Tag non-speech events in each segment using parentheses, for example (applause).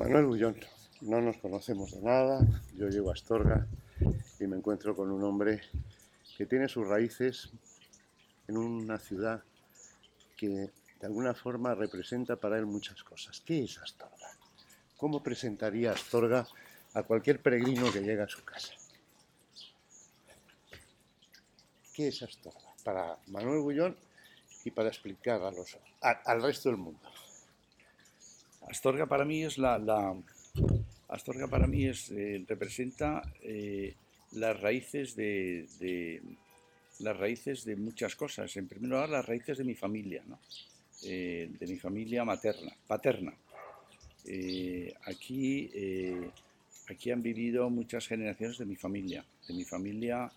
Manuel Bullón, no nos conocemos de nada, yo llego a Astorga y me encuentro con un hombre que tiene sus raíces en una ciudad que de alguna forma representa para él muchas cosas. ¿Qué es Astorga? ¿Cómo presentaría Astorga a cualquier peregrino que llega a su casa? ¿Qué es Astorga? Para Manuel Bullón y para explicar al resto del mundo. Astorga para mí es la, Astorga para mí es, eh, representa eh, las raíces de, las raíces de muchas cosas. En primer lugar, las raíces de mi familia, eh, de mi familia materna, paterna. aquí, aquí han vivido muchas generaciones de mi familia, de mi familia,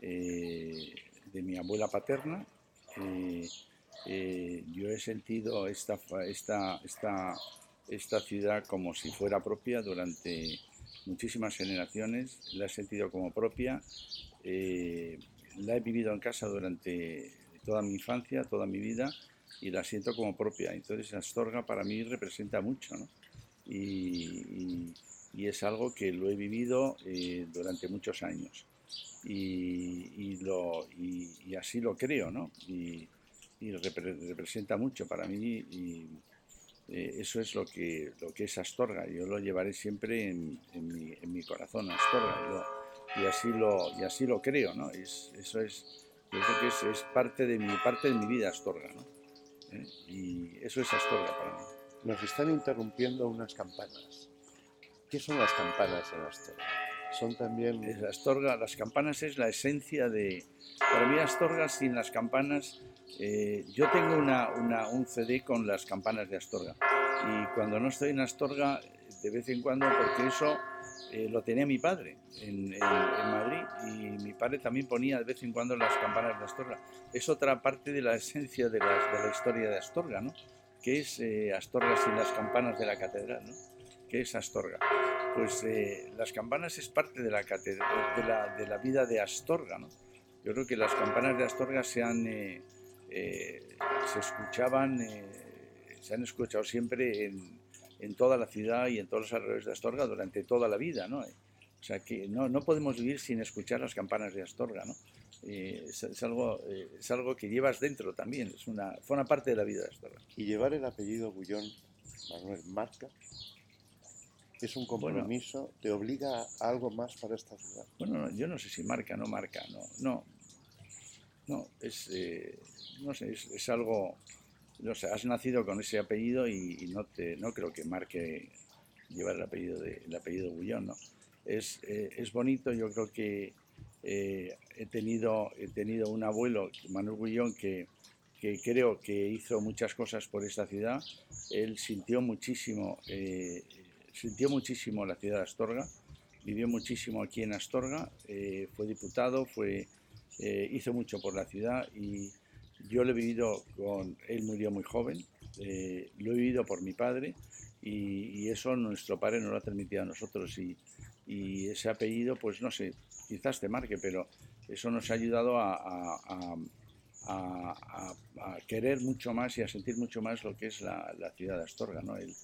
de mi abuela paterna. yo he sentido esta, esta, esta esta ciudad como si fuera propia durante muchísimas generaciones, la he sentido como propia, eh, la he vivido en casa durante toda mi infancia, toda mi vida y la siento como propia. Entonces Astorga para mí representa mucho ¿no? y, es algo que lo he vivido eh, durante muchos años y, y, así lo creo ¿no? y, representa mucho para mí y eh, eso es lo que, lo que es Astorga. Yo lo llevaré siempre en, en, mi, corazón, Astorga. y, así lo, y así lo creo, ¿no? Es, eso es, yo creo que es, es, parte, de mi, parte de mi vida Astorga, ¿no? ¿Eh? Y eso es Astorga para mí. Nos están interrumpiendo unas campanas. ¿Qué son las campanas en Astorga? Son también... Astorga, las campanas es la esencia de... Para mí Astorga sin las campanas eh, yo tengo una, un CD con las campanas de Astorga y cuando no estoy en Astorga, de vez en cuando, porque eso eh, lo tenía mi padre en, Madrid y mi padre también ponía de vez en cuando las campanas de Astorga. Es otra parte de la esencia de, la historia de Astorga, ¿no? que es eh, Astorga sin las campanas de la catedral. ¿no? ¿Qué es Astorga? Pues las campanas es parte de la, vida de Astorga. ¿no? Yo creo que las campanas de Astorga se han eh, se escuchaban, eh, se han escuchado siempre en, toda la ciudad y en todos los alrededores de Astorga durante toda la vida, ¿no? O sea que no, no podemos vivir sin escuchar las campanas de Astorga, ¿no? Eh, es, algo, es algo que llevas dentro también, es una, forma parte de la vida de Astorga. Y llevar el apellido Bullón, Manuel, marca, es un compromiso, te obliga a algo más para esta ciudad. Bueno, yo no sé si marca, no marca, no, no, no, es, eh, no sé, es, algo, no sé, has nacido con ese apellido y, no, te, no creo que marque llevar el apellido de, el apellido Bullón, ¿no? Es, eh, es bonito, yo creo que eh, he, tenido, he tenido un abuelo, Manuel Bullón, que, que creo que hizo muchas cosas por esta ciudad. Él sintió muchísimo, sintió muchísimo la ciudad de Astorga, vivió muchísimo aquí en Astorga, fue diputado, fue eh, hizo mucho por la ciudad y yo lo he vivido con, él murió muy joven, eh, lo he vivido por mi padre y, eso nuestro padre nos lo ha transmitido a nosotros y, ese apellido, pues no sé, quizás te marque, pero eso nos ha ayudado a, querer mucho más y a sentir mucho más lo que es la, ciudad de Astorga, ¿no? El,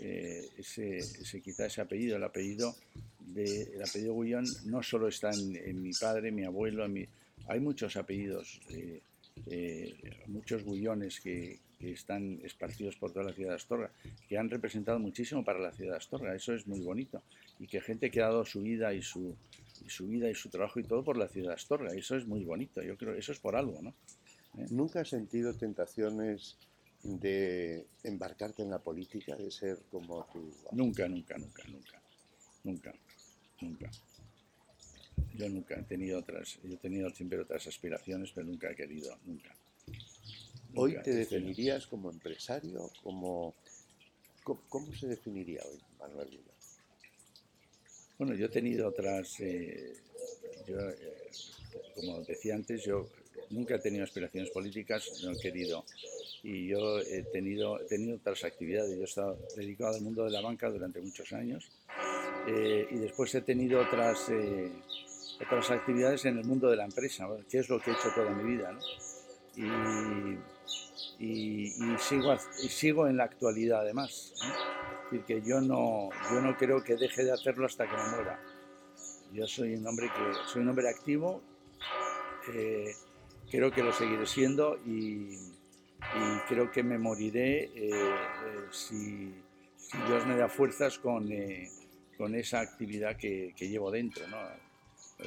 eh, ese, ese, quizá ese apellido, el apellido de, el apellido Guillón no solo está en, en mi padre, mi abuelo, en mi, hay muchos apellidos, eh, eh, muchos bullones que, están esparcidos por toda la ciudad de Astorga, que han representado muchísimo para la ciudad de Astorga. Eso es muy bonito. Y que gente que ha dado su vida y su, su vida y su trabajo y todo por la ciudad de Astorga. Eso es muy bonito. Yo creo eso es por algo, ¿no? ¿Nunca has sentido tentaciones de embarcarte en la política, de ser como tú? Nunca, nunca, nunca, nunca. Nunca, nunca. Yo nunca he tenido otras, he tenido siempre otras aspiraciones, pero nunca he querido, nunca. ¿Hoy te definirías como empresario? Como, ¿cómo, se definiría hoy Manuel Vila? Bueno, yo he tenido otras, eh, yo, eh, como decía antes, yo nunca he tenido aspiraciones políticas, no he querido. Y yo he tenido, he tenido otras actividades. Yo he estado dedicado al mundo de la banca durante muchos años eh, y después he tenido otras, eh, otras actividades en el mundo de la empresa, que es lo que he hecho toda mi vida. Y, y, sigo, y sigo en la actualidad además. decir, que yo no, yo no creo que deje de hacerlo hasta que me muera. Yo soy un hombre que soy un hombre activo, eh, creo que lo seguiré siendo y, creo que me moriré eh, eh, si, Dios me da fuerzas con, con esa actividad que, llevo dentro. ¿no?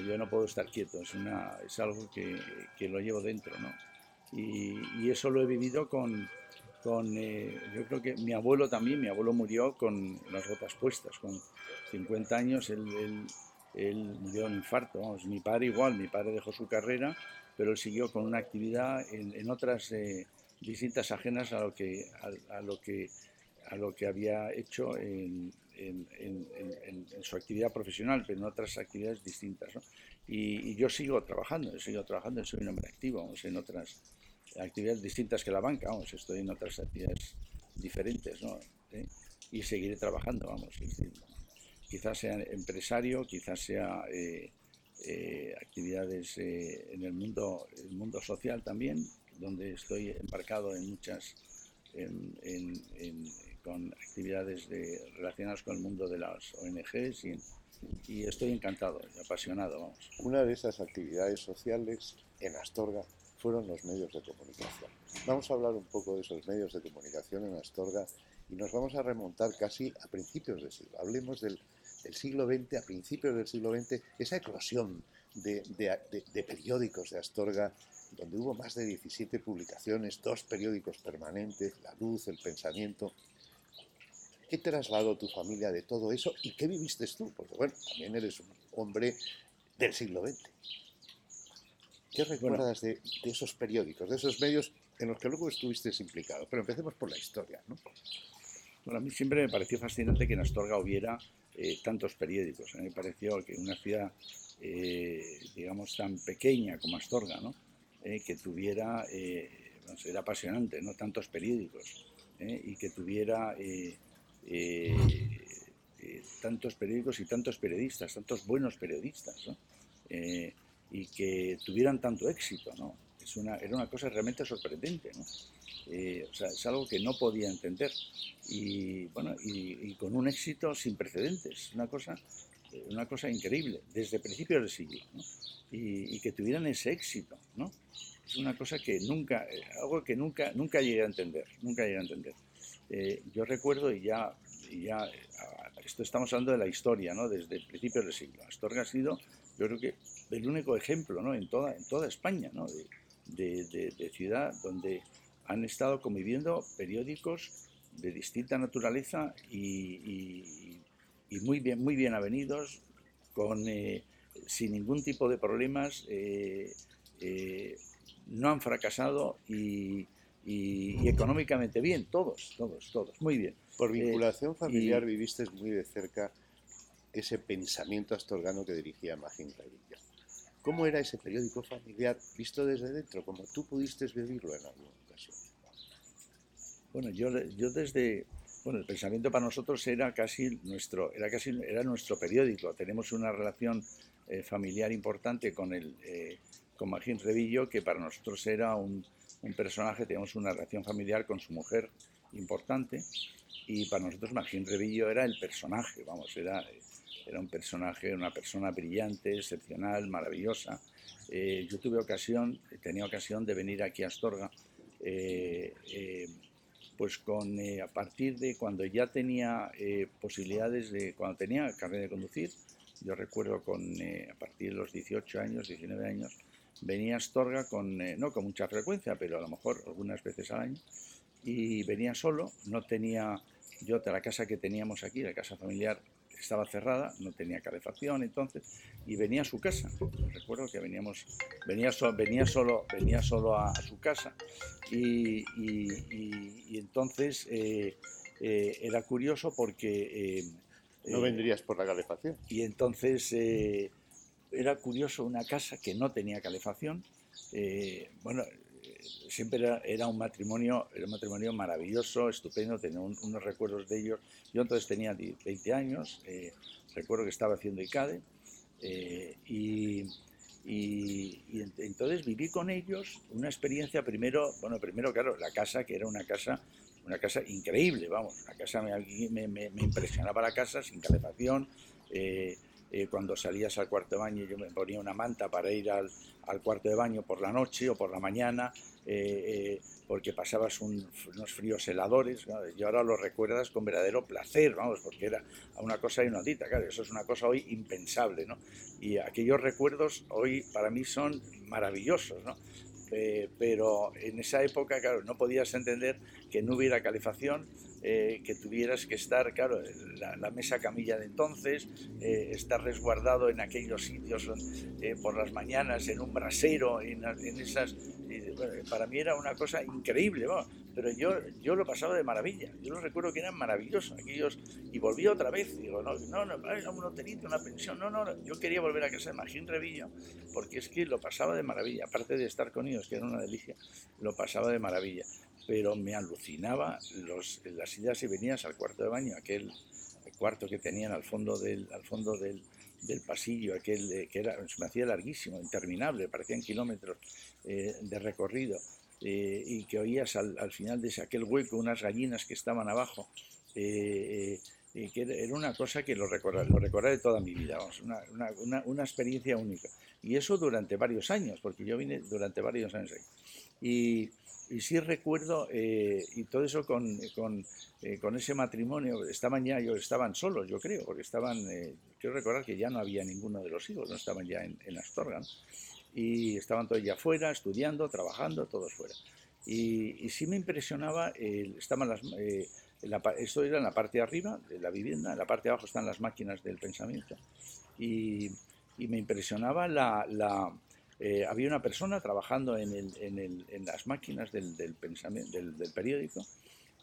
Yo no puedo estar quieto, es, una, es algo que, que lo llevo dentro. ¿no? Y, y, eso lo he vivido con, con yo creo que mi abuelo también, mi abuelo murió con las botas puestas, con 50 años, él él murió de un infarto. Mi padre igual, mi padre dejó su carrera, pero él siguió con una actividad en, otras eh, distintas ajenas a lo que a, lo que a lo que había hecho en, su actividad profesional, pero en otras actividades distintas. Y, yo sigo trabajando, yo sigo trabajando, soy un hombre activo, vamos, en otras actividades distintas que la banca, vamos, estoy en otras actividades diferentes, ¿no? ¿Eh? Y seguiré trabajando, vamos quizás sea empresario, quizás sea eh, eh, actividades eh, en el mundo, el mundo social también, donde estoy embarcado en muchas, con actividades relacionadas con el mundo de las ONGs y, estoy encantado, apasionado. Vamos. Una de esas actividades sociales en Astorga fueron los medios de comunicación. Vamos a hablar un poco de esos medios de comunicación en Astorga y nos vamos a remontar casi a principios de siglo. Hablemos del del siglo XX, a principios del siglo XX, esa eclosión de, periódicos de Astorga, donde hubo más de 17 publicaciones, dos periódicos permanentes, La Luz, El Pensamiento. ¿Qué trasladó tu familia de todo eso y qué viviste tú? Porque bueno, también eres un hombre del siglo XX. ¿Qué recuerdas de, esos periódicos, de esos medios en los que luego estuviste implicado? Pero empecemos por la historia. ¿no? Bueno, a mí siempre me pareció fascinante que en Astorga hubiera eh, tantos periódicos. A mí me pareció que una ciudad, eh, digamos, tan pequeña como Astorga, ¿no? Eh, que tuviera, era apasionante, ¿no? Tantos periódicos y que tuviera tantos periódicos y tantos periodistas, tantos buenos periodistas, ¿no? y que tuvieran tanto éxito, ¿no? Es una, era una cosa realmente sorprendente, ¿no? Eh, o sea, es algo que no podía entender. Y bueno, y, con un éxito sin precedentes, una cosa, eh, una cosa increíble, desde principios del siglo, y, que tuvieran ese éxito, ¿no? Es una cosa que nunca, eh, algo que nunca, nunca llegué a entender, nunca llegué a entender. yo recuerdo, y ya, ya, esto estamos hablando de la historia, ¿no? Desde principios del siglo. Astorga ha sido, yo creo que, el único ejemplo, ¿no? En toda, en toda España, ¿no? de, de ciudad donde han estado conviviendo periódicos de distinta naturaleza y, muy bien muy bien avenidos, con, eh, sin ningún tipo de problemas, eh, eh, no han fracasado y, económicamente bien, todos, todos, todos, muy bien. Por vinculación familiar viviste muy de cerca ese pensamiento astorgano que dirigía Magín Revilla. ¿Cómo era ese periódico familiar visto desde dentro? ¿Cómo tú pudiste vivirlo en algún bueno, yo, yo desde, bueno, el pensamiento para nosotros era casi nuestro, era casi, era nuestro periódico. Tenemos una relación eh, familiar importante con el, eh, con Magín Revillo, que para nosotros era un, un, personaje, tenemos una relación familiar con su mujer importante, y para nosotros Magín Revillo era el personaje, vamos, era, era un personaje, una persona brillante, excepcional, maravillosa. Eh, yo tuve ocasión, tenía ocasión de venir aquí a Astorga pues con, eh, a partir de cuando ya tenía eh, posibilidades de, cuando tenía carrera de conducir, yo recuerdo con, eh, a partir de los 18 años, 19 años, venía a Astorga con, no con mucha frecuencia, pero a lo mejor algunas veces al año, y venía solo, no tenía, yo la casa que teníamos aquí, la casa familiar, estaba cerrada, no tenía calefacción entonces, y venía a su casa. Recuerdo que veníamos, venía, venía solo, venía solo a, su casa y, entonces eh, eh, era curioso porque... Eh, no vendrías por la calefacción. Y entonces era curioso una casa que no tenía calefacción. bueno, siempre era, un matrimonio, era un matrimonio maravilloso, estupendo, tenía unos recuerdos de ellos. Yo entonces tenía 20 años, eh, recuerdo que estaba haciendo ICADE eh, y, entonces viví con ellos una experiencia primero, bueno, primero claro, la casa que era una casa una casa increíble, vamos, una casa me, me, impresionaba la casa sin calefacción. Eh, eh, cuando salías al cuarto de baño yo me ponía una manta para ir al, al cuarto de baño por la noche o por la mañana, eh, porque pasabas unos fríos heladores, y ahora lo recuerdas con verdadero placer, vamos, porque era una cosa inaudita, claro, eso es una cosa hoy impensable, ¿no? Y aquellos recuerdos hoy para mí son maravillosos, ¿no? Eh, pero en esa época, claro, no podías entender que no hubiera calefacción, eh, que tuvieras que estar, claro, la, mesa camilla de entonces, eh, estar resguardado en aquellos sitios por las mañanas, en un brasero, en, en esas... para mí era una cosa increíble, pero yo, yo lo pasaba de maravilla, yo lo recuerdo que eran maravillosos aquellos, y volví otra vez, digo, no, no, no, un hotelito, una pensión, no, no, yo quería volver a casa de Magín Revillo, porque es que lo pasaba de maravilla, aparte de estar con ellos, que era una delicia, lo pasaba de maravilla, pero me alucinaba las idas y venidas al cuarto de baño, aquel cuarto que tenían al fondo del, al fondo del, pasillo, aquel que era, se me hacía larguísimo, interminable, parecían kilómetros eh, de recorrido. Eh, y que oías al, final de ese, aquel hueco unas gallinas que estaban abajo, eh, eh, que era una cosa que lo recordaré, lo recordaré toda mi vida, una, una, una, experiencia única. Y eso durante varios años, porque yo vine durante varios años ahí. Y, y sí recuerdo, y todo eso con, con, con, ese matrimonio, estaban ya, ellos estaban solos, yo creo, porque estaban, quiero recordar que ya no había ninguno de los hijos, no estaban ya en, en Astorga y estaban todos ya fuera, estudiando, trabajando, todos fuera. Y, sí me impresionaba, estaban las, eh, esto era en la parte de arriba de la vivienda, en la parte de abajo están las máquinas del pensamiento. Y, me impresionaba la... la eh, había una persona trabajando en, el, en, el, en las máquinas del, del, pensamiento, del, del periódico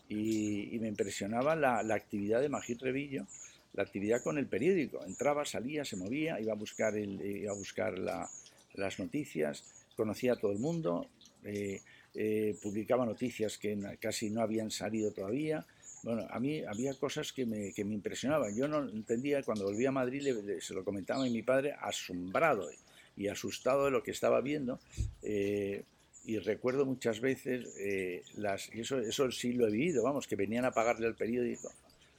y, me impresionaba la, la actividad de Magí Revillo, la actividad con el periódico. Entraba, salía, se movía, iba a buscar, el, iba a buscar la, las noticias, conocía a todo el mundo, eh, eh, publicaba noticias que casi no habían salido todavía. Bueno, a mí había cosas que me, que me impresionaban. Yo no entendía, cuando volví a Madrid, se lo comentaba a mi padre, asombrado y asustado de lo que estaba viendo. Eh, y recuerdo muchas veces, las, y eso, eso sí lo he vivido, vamos, que venían a pagarle al periódico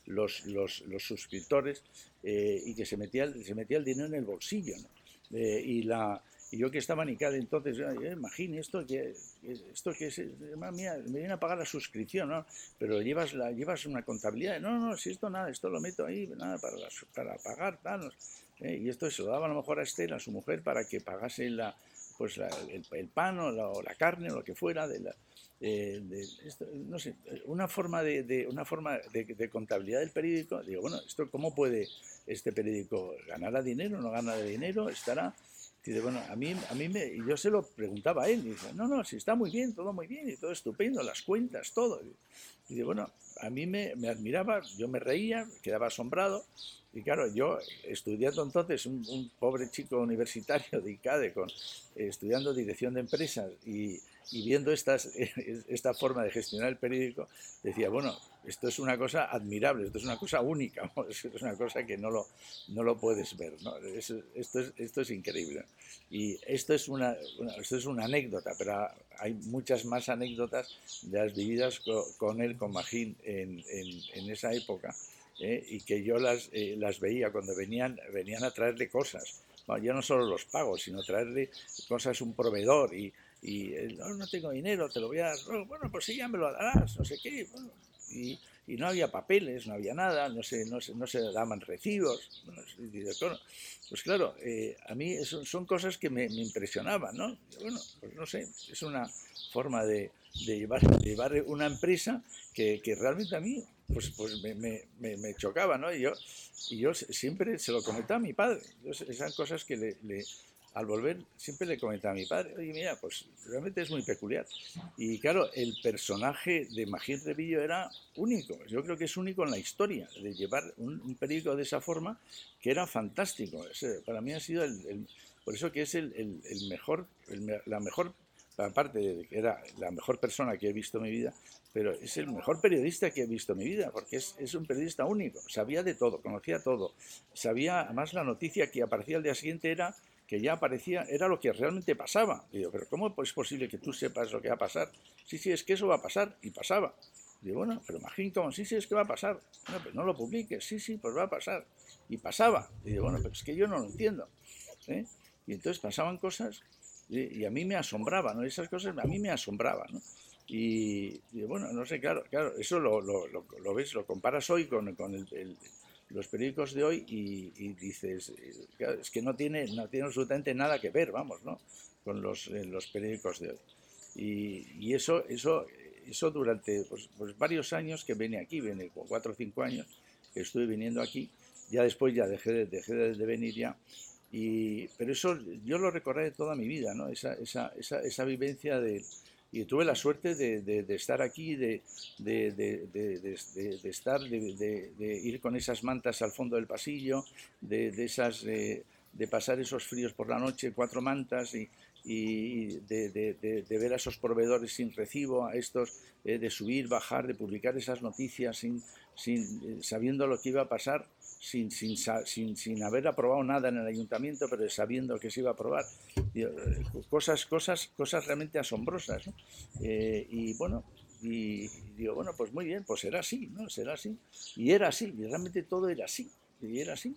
los, los, los suscriptores y que se metía, se metía el dinero en el bolsillo. y la, yo que estaba manicada entonces, imagínate esto que, esto que es, mía, me viene a pagar la suscripción, ¿no? Pero llevas, la, llevas una contabilidad, no, no, si esto nada, esto lo meto ahí, nada, para, para pagar, tal, ¿eh? Y esto se lo daba a lo mejor a Estela, a su mujer, para que pagase la, pues el, pan o la, carne o lo que fuera de la, eh, no sé, una forma de, de una forma de, de, contabilidad del periódico. Digo, bueno, esto cómo puede este periódico ganar dinero, no gana dinero, estará Dice, bueno, a mí, a mí me, yo se lo preguntaba a él, dice, no, no, si está muy bien, todo muy bien, y todo estupendo, las cuentas, todo. Dice, bueno, a mí me, me admiraba, yo me reía, quedaba asombrado, y claro, yo estudiando entonces, un, pobre chico universitario de ICADE, con, estudiando dirección de empresas y, viendo estas, (laughs) esta forma de gestionar el periódico, decía, bueno, esto es una cosa admirable, esto es una cosa única, (laughs) esto es una cosa que no lo, no lo puedes ver, ¿no? esto, es, esto es increíble. Y esto es, una, esto es una anécdota, pero hay muchas más anécdotas de las vividas con, él, con Magín, en, en, en esa época ¿eh? y que yo las, eh, las veía cuando venían, venían a traerle cosas. Bueno, yo no solo los pago, sino traerle cosas un proveedor y, y no, no, tengo dinero, te lo voy a dar. Bueno, pues sí, ya me lo darás, no sé qué. y, y, no había papeles, no había nada, no se, no se, no se daban recibos. Bueno, pues claro, eh, a mí eso, son cosas que me, me impresionaban, ¿no? Bueno, pues no sé, es una forma de, de llevar, llevar una empresa que, que realmente a mí pues, pues me, me, me, chocaba, ¿no? Y yo, y yo siempre se lo comentaba a mi padre. esas cosas que le, al volver siempre le comentaba a mi padre, oye, mira, pues realmente es muy peculiar. Y claro, el personaje de Magín Revillo era único. Yo creo que es único en la historia, de llevar un, periódico de esa forma, que era fantástico. para mí ha sido el, por eso que es el, mejor, la mejor aparte de que era la mejor persona que he visto en mi vida, pero es el mejor periodista que he visto en mi vida, porque es, es, un periodista único, sabía de todo, conocía todo, sabía, además la noticia que aparecía al día siguiente era que ya aparecía, era lo que realmente pasaba. Y digo, pero ¿cómo es posible que tú sepas lo que va a pasar? Sí, sí, es que eso va a pasar, y pasaba. Digo, bueno, pero Magington, sí, sí, es que va a pasar. Bueno, pues no lo publiques, sí, sí, pues va a pasar. Y pasaba. Y digo, bueno, pero es que yo no lo entiendo. ¿eh? Y entonces pasaban cosas y, a mí me asombraba, ¿no? Esas cosas a mí me asombraban, ¿no? Y, bueno, no sé, claro, claro, eso lo, lo, lo, ves, lo comparas hoy con, con el, los periódicos de hoy y, dices, eh, es que no tiene, no tiene absolutamente nada que ver, vamos, ¿no? Con los, eh, los periódicos de hoy. Y, eso, eso, eso durante pues, pues, varios años que venía aquí, viene con cuatro o cinco años que estuve viniendo aquí, ya después ya dejé de, dejé de venir ya, y, pero eso yo lo recordaré toda mi vida, ¿no? esa, esa, esa, esa vivencia de, y tuve la suerte de, estar aquí, de, estar, de, ir con esas mantas al fondo del pasillo, de, esas, de, pasar esos fríos por la noche, cuatro mantas y, de, ver a esos proveedores sin recibo, a estos, eh, de subir, bajar, de publicar esas noticias sin, sin, sabiendo lo que iba a pasar sin, sin, sin, sin, haber aprobado nada en el ayuntamiento, pero sabiendo que se iba a aprobar. Eh, cosas, cosas, cosas realmente asombrosas. Eh, y bueno, y digo, bueno, pues muy bien, pues será así, ¿no? Será así. Y era así, y realmente todo era así, y era así.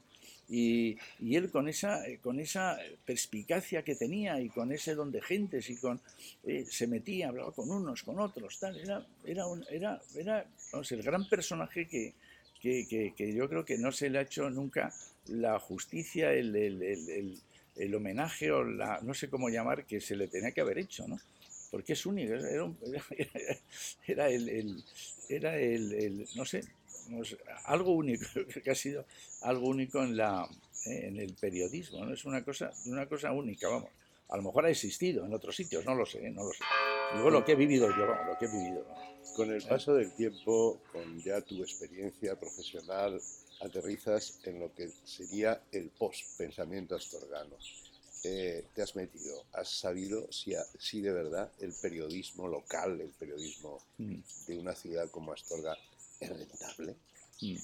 Y, y, él con esa, con esa perspicacia que tenía y con ese don de gentes y con eh, se metía, hablaba con unos, con otros, tal, era, era, era, era el gran personaje que, que, que, yo creo que no se le ha hecho nunca la justicia, el, el, el, el, homenaje o la, no sé cómo llamar, que se le tenía que haber hecho, ¿no? Porque es único, era, (laughs) era, el, era el, no sé, algo único, (laughs) que ha sido algo único en, la, eh, en el periodismo, ¿no? Es una cosa, una cosa única, vamos. A lo mejor ha existido en otros sitios, no lo sé, no lo sé. Luego lo que he vivido yo, lo que he vivido. Con el paso del tiempo, con ya tu experiencia profesional, aterrizas en lo que sería el post-pensamiento astorgano. Eh, te has metido, has sabido si, si, de verdad el periodismo local, el periodismo mm. de una ciudad como Astorga es rentable. Mm.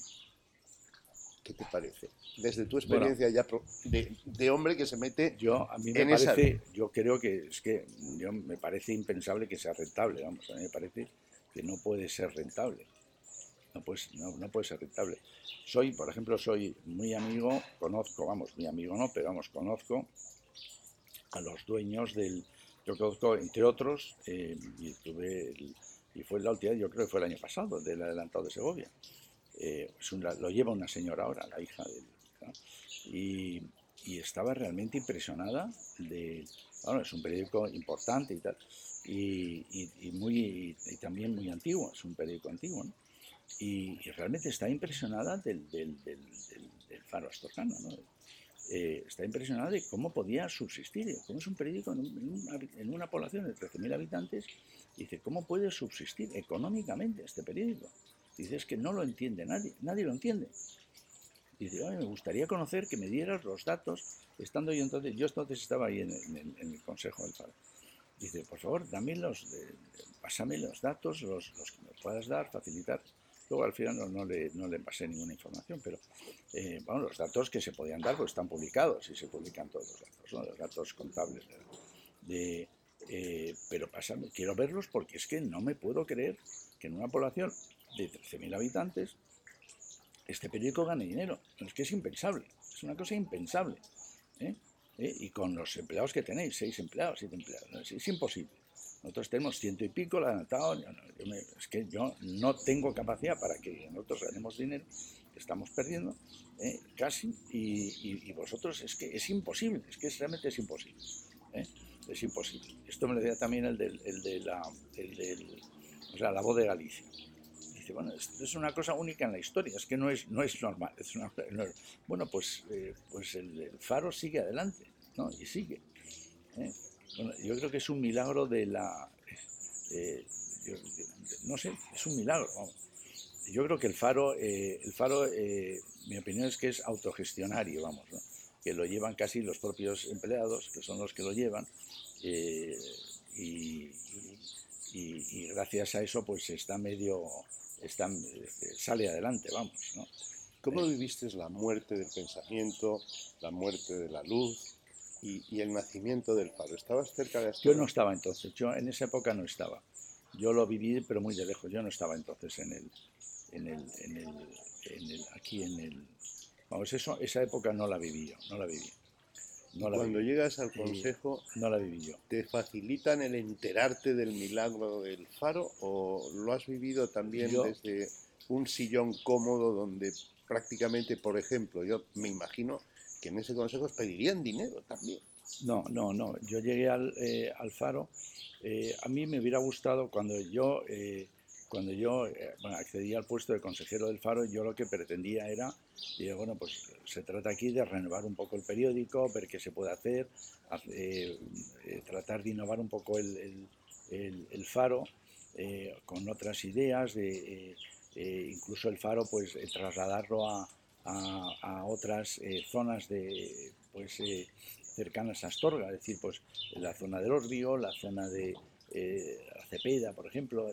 ¿Qué te parece? Desde tu experiencia ya de, hombre que se mete yo a mí me parece, yo creo que es que yo, me parece impensable que sea rentable, vamos, a mí me parece que no puede ser rentable. No puede, no, puede ser rentable. Soy, por ejemplo, soy muy amigo, conozco, vamos, mi amigo no, pero vamos, conozco a los dueños del, yo conozco, entre otros, eh, y tuve, y fue la última, yo creo que fue el año pasado, del adelantado de Segovia. Eh, lo lleva una señora ahora, la hija de él. Y, y, estaba realmente impresionada de, bueno, es un periódico importante y tal, y, muy, y también muy antiguo, es un periódico antiguo, ¿no? y, realmente está impresionada del, faro astorcano, ¿no? Eh, está impresionada de cómo podía subsistir, cómo es un periódico en, una, población de 13.000 habitantes, dice, ¿cómo puede subsistir económicamente este periódico? Dice, es que no lo entiende nadie, nadie lo entiende. Dice, me gustaría conocer que me dieras los datos, estando yo entonces, yo entonces estaba ahí en, el Consejo del Faro. Dice, por favor, dame los, pásame los datos, los, que me puedas dar, facilitar. Luego al final no, le, no le pasé ninguna información, pero eh, bueno, los datos que se podían dar pues están publicados y se publican todos los datos, los datos contables. De, eh, pero pásame, quiero verlos porque es que no me puedo creer que en una población de 13.000 habitantes este periódico gane dinero. Es que es impensable, es una cosa impensable. ¿Eh? Y con los empleados que tenéis, seis empleados, siete empleados, es imposible. Nosotros tenemos ciento y pico, la anotado, es que yo no tengo capacidad para que nosotros ganemos dinero, estamos perdiendo ¿eh? casi, y, vosotros es que es imposible, es que realmente es imposible. ¿eh? Es imposible. Esto me lo decía también el, del, el de la, o sea, la voz de Galicia. Bueno, esto es una cosa única en la historia, es que no es, no es normal. Bueno, pues, eh, pues el, faro sigue adelante, ¿no? Y sigue yo creo que es un milagro de la... Eh, no sé, es un milagro. Yo creo que el faro, eh, el faro eh, mi opinión es que es autogestionario, vamos, que lo llevan casi los propios empleados, que son los que lo llevan, y, gracias a eso pues está medio, está, sale adelante, vamos. ¿no? ¿Cómo viviste la muerte del pensamiento, la muerte de la luz, y, el nacimiento del faro. ¿Estabas cerca de Yo no estaba entonces, yo en esa época no estaba. yo lo viví, pero muy de lejos. Yo no estaba entonces en el, en el, en el, en el aquí en el... Vamos, eso, esa época no la viví yo, no la viví. No la Cuando llegas al consejo, no la viví yo. ¿Te facilitan el enterarte del milagro del faro o lo has vivido también desde un sillón cómodo donde prácticamente, por ejemplo, yo me imagino que en ese consejo os pedirían dinero también? No, no, no. Yo llegué al, eh, al faro. Eh, a mí me hubiera gustado cuando yo eh, cuando yo eh, accedí al puesto de consejero del Faro, yo lo que pretendía era, bueno, pues se trata aquí de renovar un poco el periódico, ver qué se puede hacer, eh, eh, tratar de innovar un poco el, Faro con otras ideas, de, incluso el Faro, pues trasladarlo a, otras zonas de, pues, cercanas a Astorga, es decir, pues la zona del Orbio, la zona de Cepeda, por ejemplo,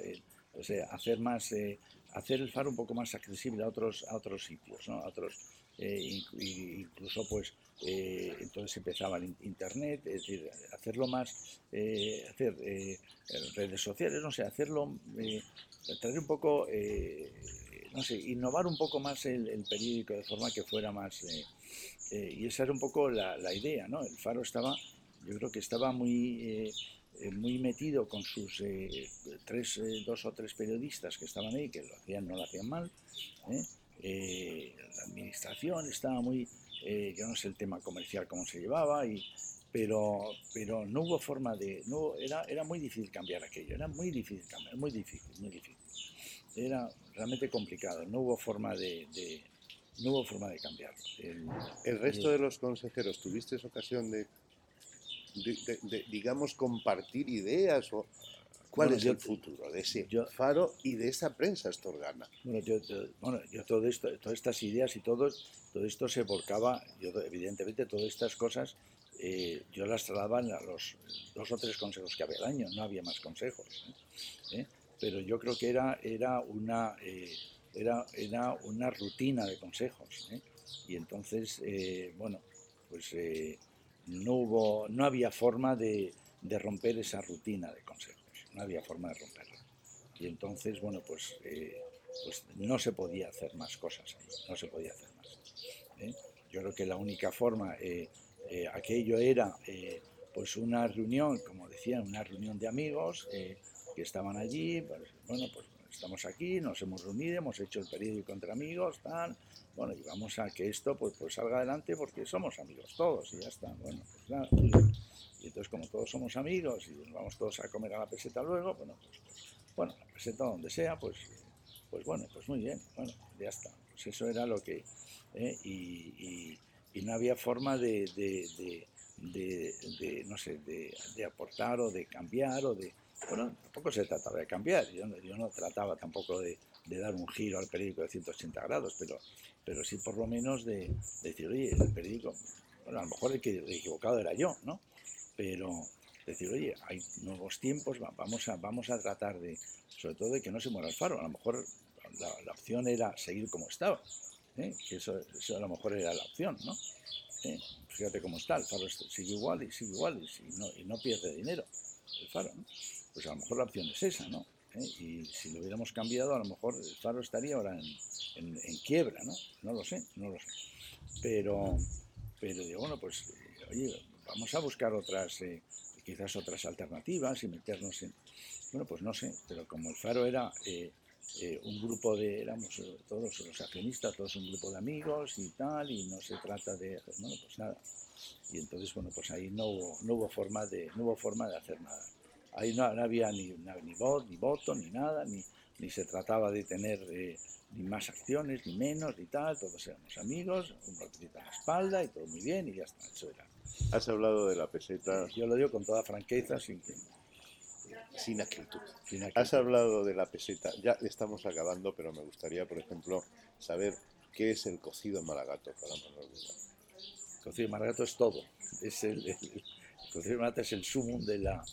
o sea, hacer más, eh, hacer el faro un poco más accesible a otros, a otros sitios, ¿no? a otros, eh, incluso pues eh, entonces empezaba el internet, es decir, hacerlo más, hacer redes sociales, no sé, hacerlo, traer un poco, no sé, innovar un poco más el, periódico de forma que fuera más, y esa era un poco la, idea, ¿no? El faro estaba, yo creo que estaba muy eh, muy metido con sus eh, tres, eh, dos o tres periodistas que estaban ahí, que lo hacían, no lo hacían mal. la administración estaba muy, yo no sé el tema comercial cómo se llevaba, y, pero, pero no hubo forma de, no, era, era muy difícil cambiar aquello, era muy difícil cambiar, muy difícil, muy difícil. Era realmente complicado, no hubo forma de, no hubo forma de cambiarlo. El, el resto de los consejeros, ¿tuviste ocasión de de, digamos, compartir ideas o cuál es el futuro de ese faro y de esa prensa estorgana. Bueno, yo, bueno, yo todo esto, todas estas ideas y todo, todo esto se volcaba, yo evidentemente todas estas cosas eh, yo las trasladaba a los dos o tres consejos que había al año, no había más consejos. ¿eh? ¿Eh? Pero yo creo que era, era, una, era, era una rutina de consejos. Y entonces, bueno, pues no, hubo, no había forma de, romper esa rutina de consejos, no había forma de romperla. Y entonces, bueno, pues, eh, pues no se podía hacer más cosas ahí, no se podía hacer más. ¿eh? Yo creo que la única forma, eh, aquello era pues una reunión, como decían, una reunión de amigos que estaban allí, pues, bueno, pues estamos aquí, nos hemos reunido, hemos hecho el periódico entre amigos, tal, bueno, y vamos a que esto pues, pues salga adelante porque somos amigos todos y ya está. Bueno, pues nada, y entonces como todos somos amigos y nos vamos todos a comer a la peseta luego, bueno, pues, bueno, la peseta donde sea, pues, pues bueno, pues muy bien, bueno, ya está. Pues eso era lo que... ¿eh? y, no había forma de, de, de, no sé, de, aportar o de cambiar o de... Bueno, tampoco se trataba de cambiar, yo, yo no trataba tampoco de, dar un giro al periódico de 180 grados, pero pero sí por lo menos de, decir, oye, el periódico, bueno, a lo mejor el equivocado era yo, ¿no? Pero decir, oye, hay nuevos tiempos, vamos a, vamos a tratar de, sobre todo de que no se muera el faro, a lo mejor la, opción era seguir como estaba, ¿eh? que eso, a lo mejor era la opción, ¿no? ¿Eh? Fíjate cómo está, el faro sigue igual y sigue igual y, no, y no pierde dinero el faro, ¿no? Pues a lo mejor la opción es esa, ¿no? ¿eh? Y si lo hubiéramos cambiado, a lo mejor el faro estaría ahora en, quiebra, ¿no? No lo sé, no lo sé. Pero, pero digo, bueno, pues, eh, oye, vamos a buscar otras, eh, quizás otras alternativas y meternos en... Bueno, pues no sé, pero como el faro era un grupo de, éramos todos los accionistas, todos un grupo de amigos y tal, y no se trata de, bueno, pues nada. Y entonces, bueno, pues ahí no hubo, no hubo forma de, no hubo forma de hacer nada. Ahí no, había ni, ni, voz, ni voto, ni nada, ni, ni se trataba de tener eh, ni más acciones, ni menos, ni tal, todos éramos amigos, un golpecito a la espalda y todo muy bien y ya está, eso era. Has hablado de la peseta. Yo lo digo con toda franqueza, sin Sin acritud. Has hablado de la peseta, ya estamos acabando, pero me gustaría, por ejemplo, saber qué es el cocido maragato para Manuel El cocido maragato es todo. Es el, el cocido maragato es el sumum de la,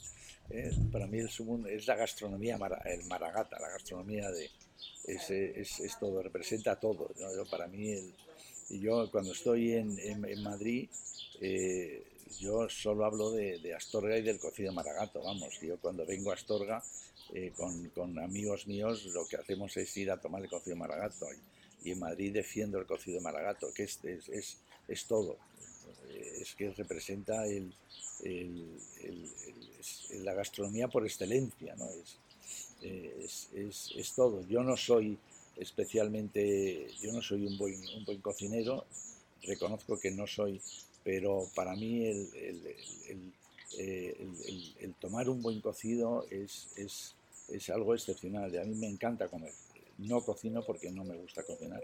eh, para mí el es la gastronomía, el maragata, la gastronomía de... Es, es, todo, representa todo. Yo, para mí, el, y yo cuando estoy en, en, Madrid, eh, yo solo hablo de, Astorga y del cocido maragato, vamos. Yo cuando vengo a Astorga eh, con, amigos míos lo que hacemos es ir a tomar el cocido maragato. Y, en Madrid defiendo el cocido maragato, que es, es, es, todo. Es que representa el, la gastronomía por excelencia, ¿no? Es, es, todo. Yo no soy especialmente, yo no soy un buen, un buen cocinero, reconozco que no soy pero para mí el, tomar un buen cocido es, algo excepcional. A mí me encanta comer. No cocino porque no me gusta cocinar.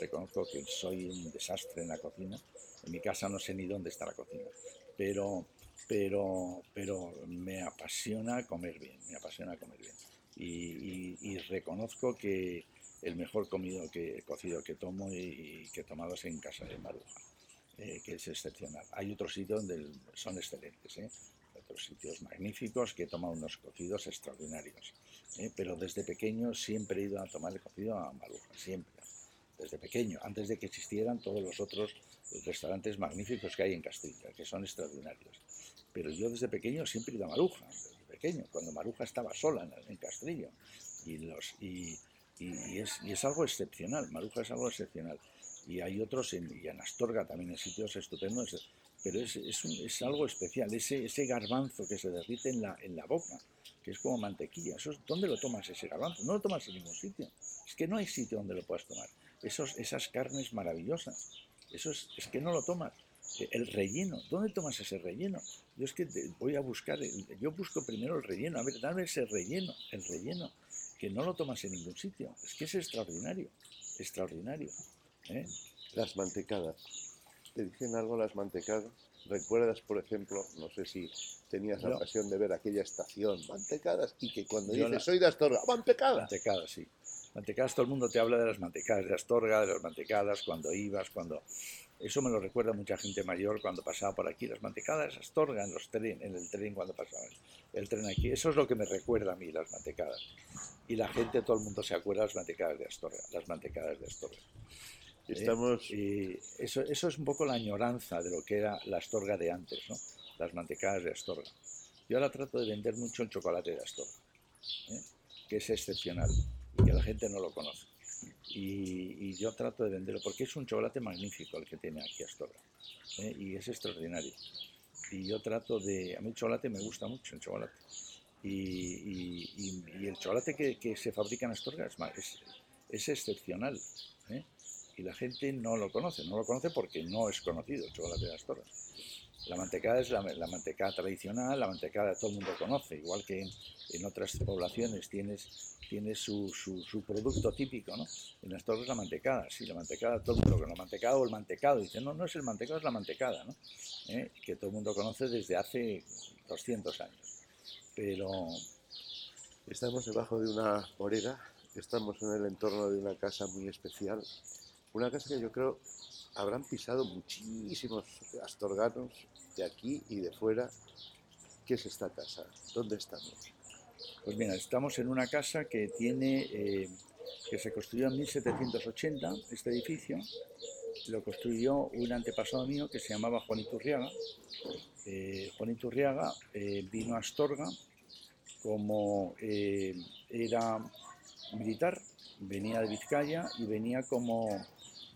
Reconozco que soy un desastre en la cocina. En mi casa no sé ni dónde está la cocina. Pero, pero, pero me apasiona comer bien, me apasiona comer bien. Y, reconozco que el mejor comido cocido que tomo y, que he tomado es en casa de Maruja. Eh, que es excepcional. Hay otros sitios donde son excelentes, ¿eh? otros sitios magníficos que he tomado unos cocidos extraordinarios. ¿eh? Pero desde pequeño siempre he ido a tomar el cocido a Maruja, siempre. Desde pequeño, antes de que existieran todos los otros restaurantes magníficos que hay en Castilla, que son extraordinarios. Pero yo desde pequeño siempre he ido a Maruja, desde pequeño, cuando Maruja estaba sola en, en Castrillo. Y, los, y, es, y es algo excepcional, Maruja es algo excepcional y hay otros en, y en Astorga también en sitios estupendos, pero es, es, es algo especial, ese, ese, garbanzo que se derrite en la, en la boca, que es como mantequilla. Eso, ¿Dónde lo tomas ese garbanzo? No lo tomas en ningún sitio. Es que no hay sitio donde lo puedas tomar. Esos, esas carnes maravillosas, eso es, es que no lo tomas. El relleno, ¿dónde tomas ese relleno? Yo es que voy a buscar, yo busco primero el relleno, a ver, dame ese relleno, el relleno, que no lo tomas en ningún sitio. Es que es extraordinario, extraordinario. ¿eh? Las mantecadas. ¿Te dicen algo las mantecadas? ¿Recuerdas, por ejemplo, no sé si tenías la ocasión de ver aquella estación, mantecadas, y que cuando dices soy de Astorga, mantecadas? Mantecadas, sí. Mantecadas, todo el mundo te habla de las mantecadas de Astorga, de las mantecadas, cuando ibas, cuando... Eso me lo recuerda mucha gente mayor cuando pasaba por aquí, las mantecadas Astorga en, los tren, en el tren cuando pasaba el tren aquí. Eso es lo que me recuerda a mí, las mantecadas. Y la gente, todo el mundo se acuerda de las mantecadas de Astorga, las mantecadas de Astorga. Estamos... y eso, eso es un poco la añoranza de lo que era la Astorga de antes, ¿no? las mantecadas de Astorga. Yo ahora trato de vender mucho el chocolate de Astorga, ¿eh? que es excepcional y que la gente no lo conoce. Y, yo trato de venderlo porque es un chocolate magnífico el que tiene aquí Astorga ¿eh? y es extraordinario. Y yo trato de... A mí el chocolate me gusta mucho, el chocolate. Y, y, el chocolate que, se fabrica en Astorga es excepcional. ¿eh? y la gente no lo conoce, no lo conoce porque no es conocido el chocolate de Astorga. La mantecada es la, la mantecada tradicional, la mantecada todo el mundo conoce, igual que en, otras poblaciones tienes, tienes su, producto típico, ¿no? En Astorga es la mantecada, sí, la mantecada, todo el mundo conoce, la mantecada o el mantecado, dice, no, no es el mantecado, es la mantecada, ¿no? ¿Eh? Que todo el mundo conoce desde hace 200 años. Pero... Estamos debajo de una morera, estamos en el entorno de una casa muy especial, una casa que yo creo habrán pisado muchísimos astorganos de aquí y de fuera. ¿Qué es esta casa? ¿Dónde estamos? Pues mira, estamos en una casa que tiene, eh, que se construyó en 1780, este edificio. Lo construyó un antepasado mío que se llamaba Juan Iturriaga. Eh, Juan Iturriaga eh, vino a Astorga como era militar, venía de Vizcaya y venía como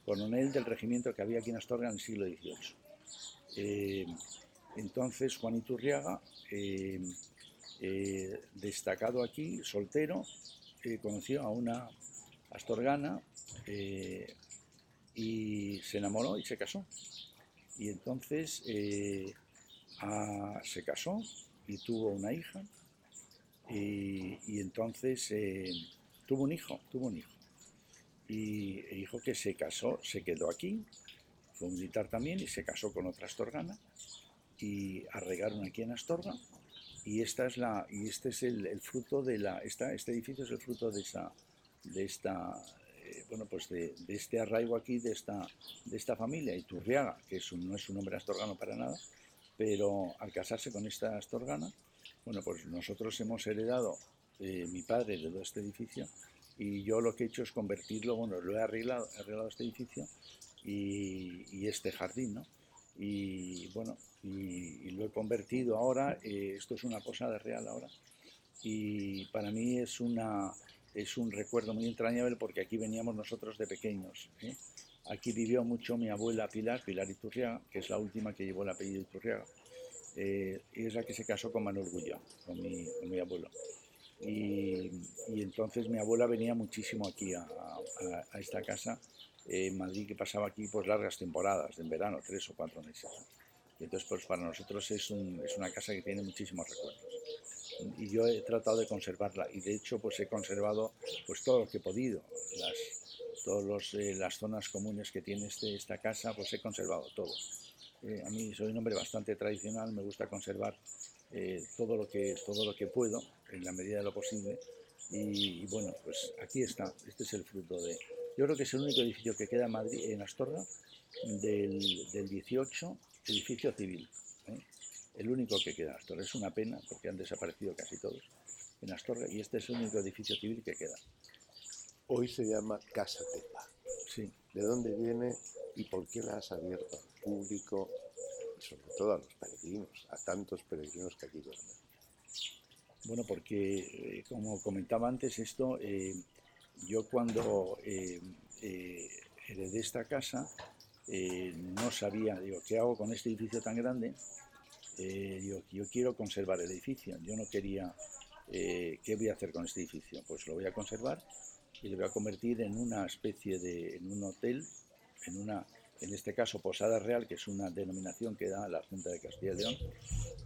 coronel del regimiento que había aquí en Astorga en el siglo XVIII. Eh, entonces Juan Iturriaga, eh, eh, destacado aquí, soltero, conoció a una astorgana y se enamoró y se casó. Y entonces se casó y tuvo una hija y, y entonces tuvo un hijo, tuvo un hijo y el hijo que se casó, se quedó aquí, fue militar también y se casó con otra astorgana y arregaron aquí en Astorga. Y esta es la y este es el, fruto de la esta, este edificio es el fruto de esta de esta eh, bueno pues de, este arraigo aquí de esta de esta familia Iturriaga que es no es un hombre astorgano para nada pero al casarse con esta astorgana bueno pues nosotros hemos heredado eh, mi padre heredó este edificio y yo lo que he hecho es convertirlo, bueno, lo he arreglado, he arreglado este edificio y, este jardín, ¿no? Y bueno, y, lo he convertido ahora, eh, esto es una posada real ahora, y para mí es, una, es un recuerdo muy entrañable porque aquí veníamos nosotros de pequeños. ¿eh? Aquí vivió mucho mi abuela Pilar, Pilar Iturriaga, que es la última que llevó el apellido Iturriaga, eh, y es la que se casó con Manuel Gullón, con mi, con mi abuelo. Y, y, entonces mi abuela venía muchísimo aquí a, a, esta casa en Madrid, que pasaba aquí pues largas temporadas, en verano, tres o cuatro meses. Y entonces pues para nosotros es, un, es una casa que tiene muchísimos recuerdos y yo he tratado de conservarla y de hecho pues he conservado pues todo lo que he podido las todas eh, las zonas comunes que tiene este, esta casa pues he conservado todo eh, a mí soy un hombre bastante tradicional me gusta conservar eh, todo lo que todo lo que puedo en la medida de lo posible y, bueno pues aquí está este es el fruto de yo creo que es el único edificio que queda en Madrid en Astorga del, del 18 edificio civil el único que queda en Astorga. Es una pena porque han desaparecido casi todos en Astorga y este es el único edificio civil que queda. Hoy se llama Casa Tepa. Sí. ¿De dónde viene y por qué la has abierto al público y sobre todo a los peregrinos, a tantos peregrinos que aquí duermen? Bueno, porque eh, como comentaba antes esto, eh, yo cuando eh, heredé esta casa no sabía, digo, ¿qué hago con este edificio tan grande? eh, yo, quiero conservar el edificio, yo no quería, eh, ¿qué voy a hacer con este edificio? Pues lo voy a conservar y lo voy a convertir en una especie de, en un hotel, en una, en este caso Posada Real, que es una denominación que da la Junta de Castilla y León,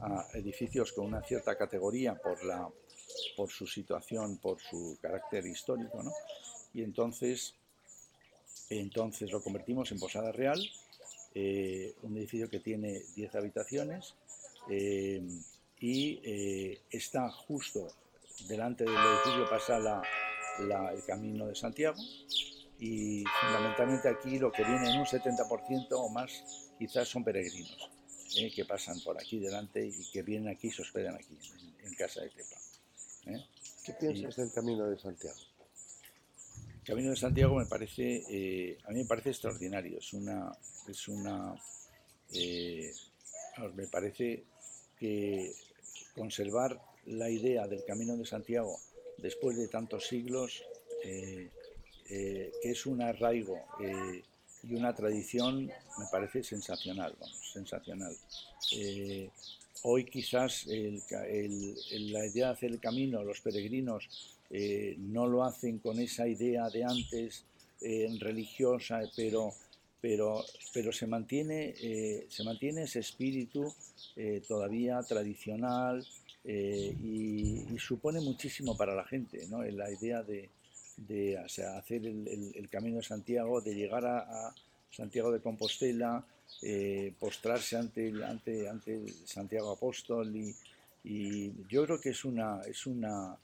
a edificios con una cierta categoría por, la, por su situación, por su carácter histórico, ¿no? Y entonces, entonces lo convertimos en Posada Real, eh, un edificio que tiene 10 habitaciones, eh, y eh, está justo delante del edificio pasa el camino de Santiago y fundamentalmente aquí lo que viene en un 70% o más quizás son peregrinos eh, que pasan por aquí delante y que vienen aquí y se hospedan aquí en, casa de Tepa. ¿Qué piensas del camino de Santiago? El camino de Santiago me parece, a mí me parece extraordinario. Es una, es una, me parece que conservar la idea del Camino de Santiago después de tantos siglos, eh, eh, que es un arraigo eh, y una tradición, me parece sensacional, sensacional. hoy quizás la idea de hacer el camino, los peregrinos no lo hacen con esa idea de antes religiosa, pero pero, pero se, mantiene, eh, se mantiene ese espíritu eh, todavía tradicional eh, y, supone muchísimo para la gente, ¿no? la idea de, de hacer el, Camino de Santiago, de llegar a, Santiago de Compostela, postrarse ante, ante, ante Santiago Apóstol y, yo creo que es una, es una,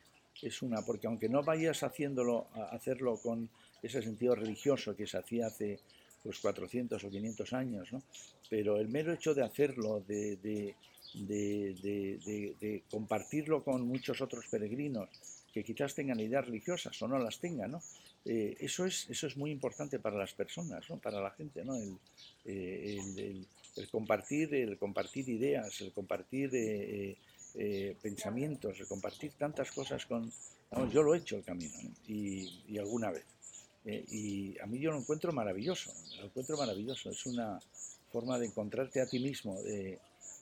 es una, porque aunque no vayas haciéndolo, hacerlo con ese sentido religioso que se hacía hace pues 400 o 500 años, ¿no? Pero el mero hecho de hacerlo, de, de, de, compartirlo con muchos otros peregrinos que quizás tengan ideas religiosas o no las tengan, ¿no? Eh, eso, es, eso es muy importante para las personas, ¿no? para la gente, ¿no? el, eh, compartir, el compartir ideas, el compartir eh, pensamientos, el compartir tantas cosas con... yo lo he hecho el camino y, y alguna vez. Y a mí yo lo encuentro maravilloso, lo encuentro maravilloso. Es una forma de encontrarte a ti mismo eh,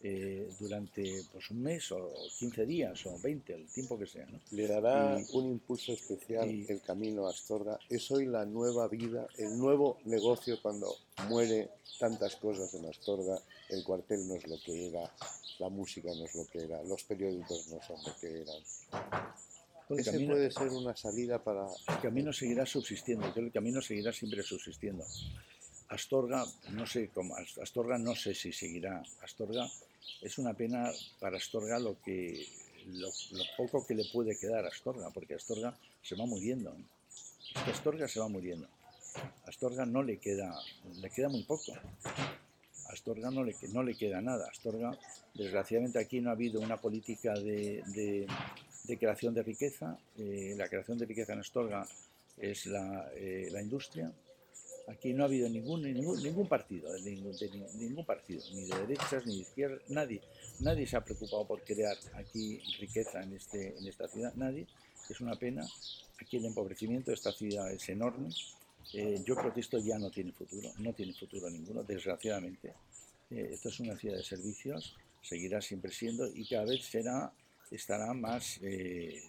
eh, durante pues, un mes o 15 días o 20, el tiempo que sea. Le dará un impulso especial el camino a Astorga. Es hoy la nueva vida, el nuevo negocio cuando muere tantas cosas en Astorga. El cuartel no es lo que era, la música no es lo que era, los periódicos no son lo que eran. Ese puede ser una salida para... El camino seguirá subsistiendo, el camino seguirá siempre subsistiendo. Astorga, no sé cómo, Astorga no sé si seguirá. Astorga es una pena para Astorga lo que lo, poco que le puede quedar a Astorga, porque Astorga se va muriendo. Es que Astorga se va muriendo. Astorga no le queda, le queda muy poco. Astorga no le, no le queda nada. Astorga, desgraciadamente aquí no ha habido una política de, de creación de riqueza. Eh, la creación de riqueza en Astorga es la, eh, la industria. Aquí no ha habido ningún, ningún, ningún partido, ningún partido, ni de derechas ni de izquierdas, nadie, nadie se ha preocupado por crear aquí riqueza en, este, en esta ciudad, nadie. Es una pena. Aquí el empobrecimiento de esta ciudad es enorme. Eh, yo creo que esto ya no tiene futuro, no tiene futuro ninguno, desgraciadamente. Eh, esto es una ciudad de servicios, seguirá siempre siendo y cada vez será, estará más, eh,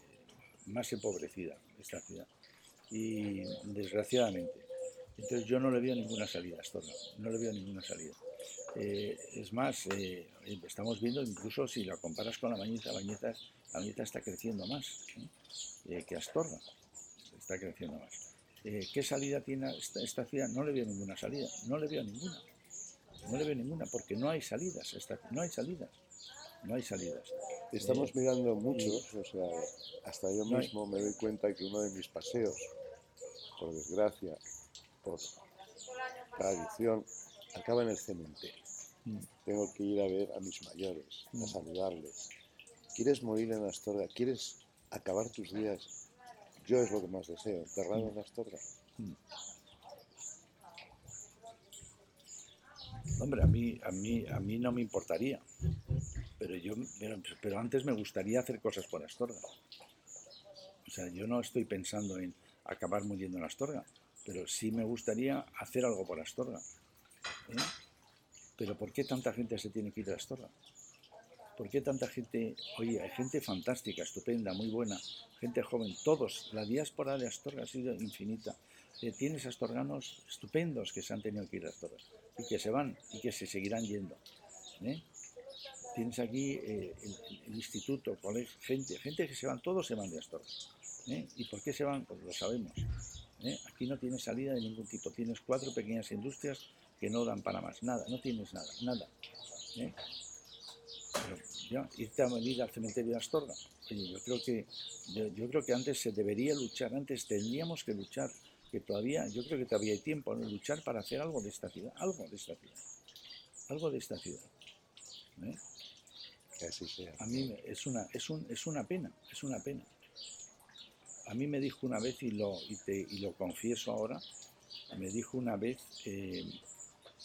más empobrecida esta ciudad. Y desgraciadamente. Entonces yo no le veo ninguna salida a no, le veo ninguna salida. Eh, es más, eh, estamos viendo incluso si la comparas con la Bañeza, la Bañeza, está creciendo más ¿eh? que Astorga, está creciendo más. ¿Qué salida tiene esta, esta, ciudad? No le veo ninguna salida, no le veo ninguna, no le veo ninguna, porque no hay salidas, esta, no hay salidas, no hay salidas. Estamos mirando muchos, o sea, hasta yo mismo me doy cuenta que uno de mis paseos, por desgracia, por tradición, acaba en el cementerio. Mm. Tengo que ir a ver a mis mayores, a mm. saludarles. ¿Quieres morir en Astorga? ¿Quieres acabar tus días? Yo es lo que más deseo, enterrado en Astorga. Mm. Hombre, a mí, a mí, a mí no me importaría, pero yo, pero antes me gustaría hacer cosas por Astorga. O sea, yo no estoy pensando en acabar muriendo en Astorga pero sí me gustaría hacer algo por Astorga. ¿eh? Pero ¿por qué tanta gente se tiene que ir a Astorga? ¿Por qué tanta gente? Oye, hay gente fantástica, estupenda, muy buena, gente joven, todos. La diáspora de Astorga ha sido infinita. Eh, tienes astorganos estupendos que se han tenido que ir a Astorga y que se van y que se seguirán yendo. ¿eh? Tienes aquí el, instituto, colegio, gente, gente que se van, todos se van de Astorga. ¿Y por qué se van? Pues lo sabemos. ¿Eh? Aquí no tienes salida de ningún tipo. Tienes cuatro pequeñas industrias que no dan para más. Nada, no tienes nada, nada. ¿eh? ya, irte a venir al cementerio de Astorga. Oye, yo creo que yo, creo que antes se debería luchar, antes tendríamos que luchar, que todavía, yo creo que todavía hay tiempo, ¿no? luchar para hacer algo de esta ciudad, algo de esta ciudad, algo de esta ciudad. ¿eh? Que así sea. A mí es una, es, un, es una pena, es una pena a mí me dijo una vez, y lo, y, lo confieso ahora, me dijo una vez, eh,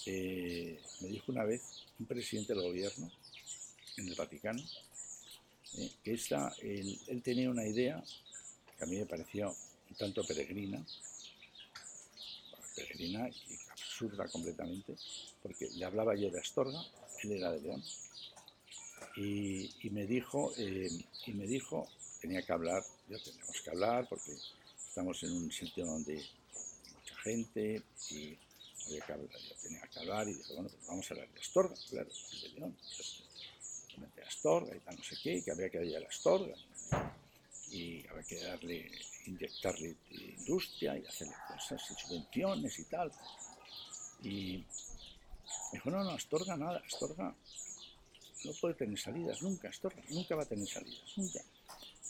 eh, me dijo una vez un presidente del gobierno en el Vaticano, eh, que esta, él, tenía una idea que a mí me pareció un tanto peregrina, peregrina y absurda completamente, porque le hablaba yo de Astorga, él era de León, y, me dijo, y me dijo, tenía que hablar ya tenemos que hablar porque estamos en un sitio donde hay mucha gente y había que hablar, yo tenía que hablar y dije, bueno, pues vamos a hablar de Astorga, claro, de León. De Astorga y tal, no sé qué, y que había que ir a la Astorga y había que darle, inyectarle industria y hacerle cosas y subvenciones y tal. Y me dijo, no, no, Astorga nada, Astorga no puede tener salidas, nunca, Astorga nunca va a tener salidas, nunca.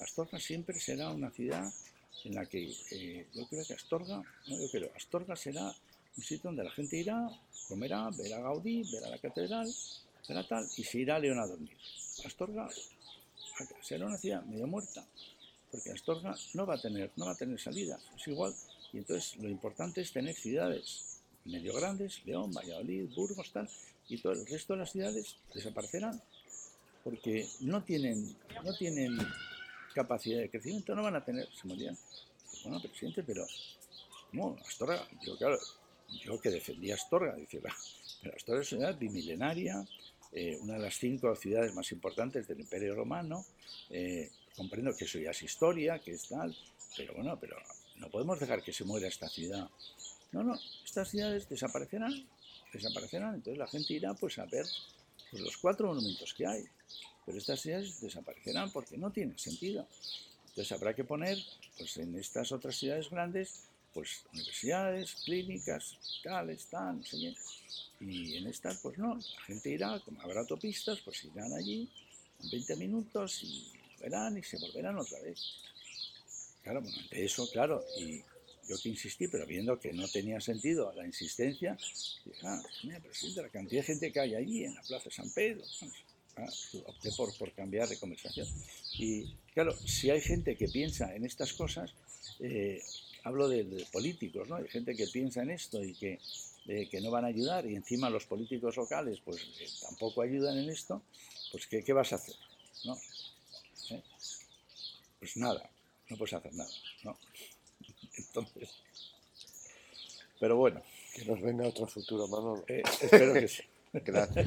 Astorga siempre será una ciudad en la que eh, yo creo que Astorga, no yo creo, Astorga será un sitio donde la gente irá, comerá, verá Gaudí, verá la catedral, verá tal, y se irá a León a dormir. Astorga será una ciudad medio muerta, porque Astorga no va a tener, no va a tener salida, es igual, y entonces lo importante es tener ciudades medio grandes, León, Valladolid, Burgos, tal, y todo el resto de las ciudades desaparecerán porque no tienen, no tienen capacidad de crecimiento no van a tener, se morían. Bueno, presidente, pero ¿cómo? Astorga, yo claro, yo que defendía Astorga, dice, pero Astorga es una ciudad bimilenaria, eh, una de las cinco ciudades más importantes del Imperio Romano, eh, comprendo que eso ya es historia, que es tal, pero bueno, pero no podemos dejar que se muera esta ciudad. No, no, estas ciudades desaparecerán, desaparecerán, entonces la gente irá pues a ver pues, los cuatro monumentos que hay. Pero estas ciudades desaparecerán porque no tienen sentido. Entonces habrá que poner pues, en estas otras ciudades grandes pues universidades, clínicas, tales, tal, no sé qué. Y en estas, pues no, la gente irá, como habrá autopistas, pues irán allí en 20 minutos y verán y se volverán otra vez. Claro, bueno, ante eso, claro, y yo que insistí, pero viendo que no tenía sentido la insistencia, dije, ah, mira, presidente, la cantidad de gente que hay allí en la Plaza de San Pedro. Ah, opté por, por, cambiar de conversación. Y claro, si hay gente que piensa en estas cosas, eh, hablo de, políticos, ¿no? Hay gente que piensa en esto y que, que no van a ayudar y encima los políticos locales pues eh, tampoco ayudan en esto, pues ¿qué, qué vas a hacer? ¿No? ¿Eh? Pues nada, no puedes hacer nada, ¿no? Entonces, pero bueno. Que nos venga otro futuro, Manolo. Eh, espero que sí. (laughs) Gracias.